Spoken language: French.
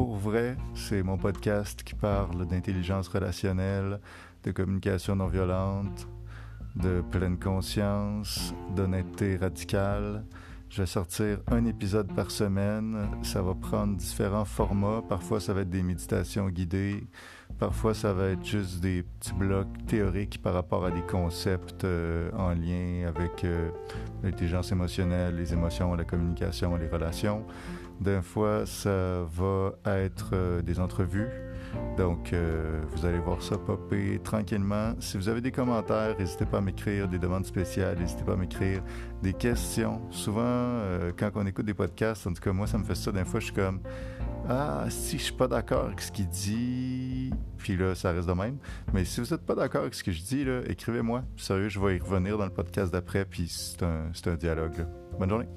pour vrai, c'est mon podcast qui parle d'intelligence relationnelle, de communication non violente, de pleine conscience, d'honnêteté radicale. Je vais sortir un épisode par semaine. Ça va prendre différents formats. Parfois, ça va être des méditations guidées. Parfois, ça va être juste des petits blocs théoriques par rapport à des concepts euh, en lien avec euh, l'intelligence émotionnelle, les émotions, la communication, les relations. D'un fois, ça va être euh, des entrevues. Donc, euh, vous allez voir ça popper tranquillement. Si vous avez des commentaires, n'hésitez pas à m'écrire des demandes spéciales, n'hésitez pas à m'écrire des questions. Souvent, euh, quand on écoute des podcasts, en tout cas, moi, ça me fait ça. D'un fois, je suis comme Ah, si je suis pas d'accord avec ce qu'il dit, puis là, ça reste de même. Mais si vous n'êtes pas d'accord avec ce que je dis, écrivez-moi. Sérieux, je vais y revenir dans le podcast d'après, puis c'est un, un dialogue. Bonne journée.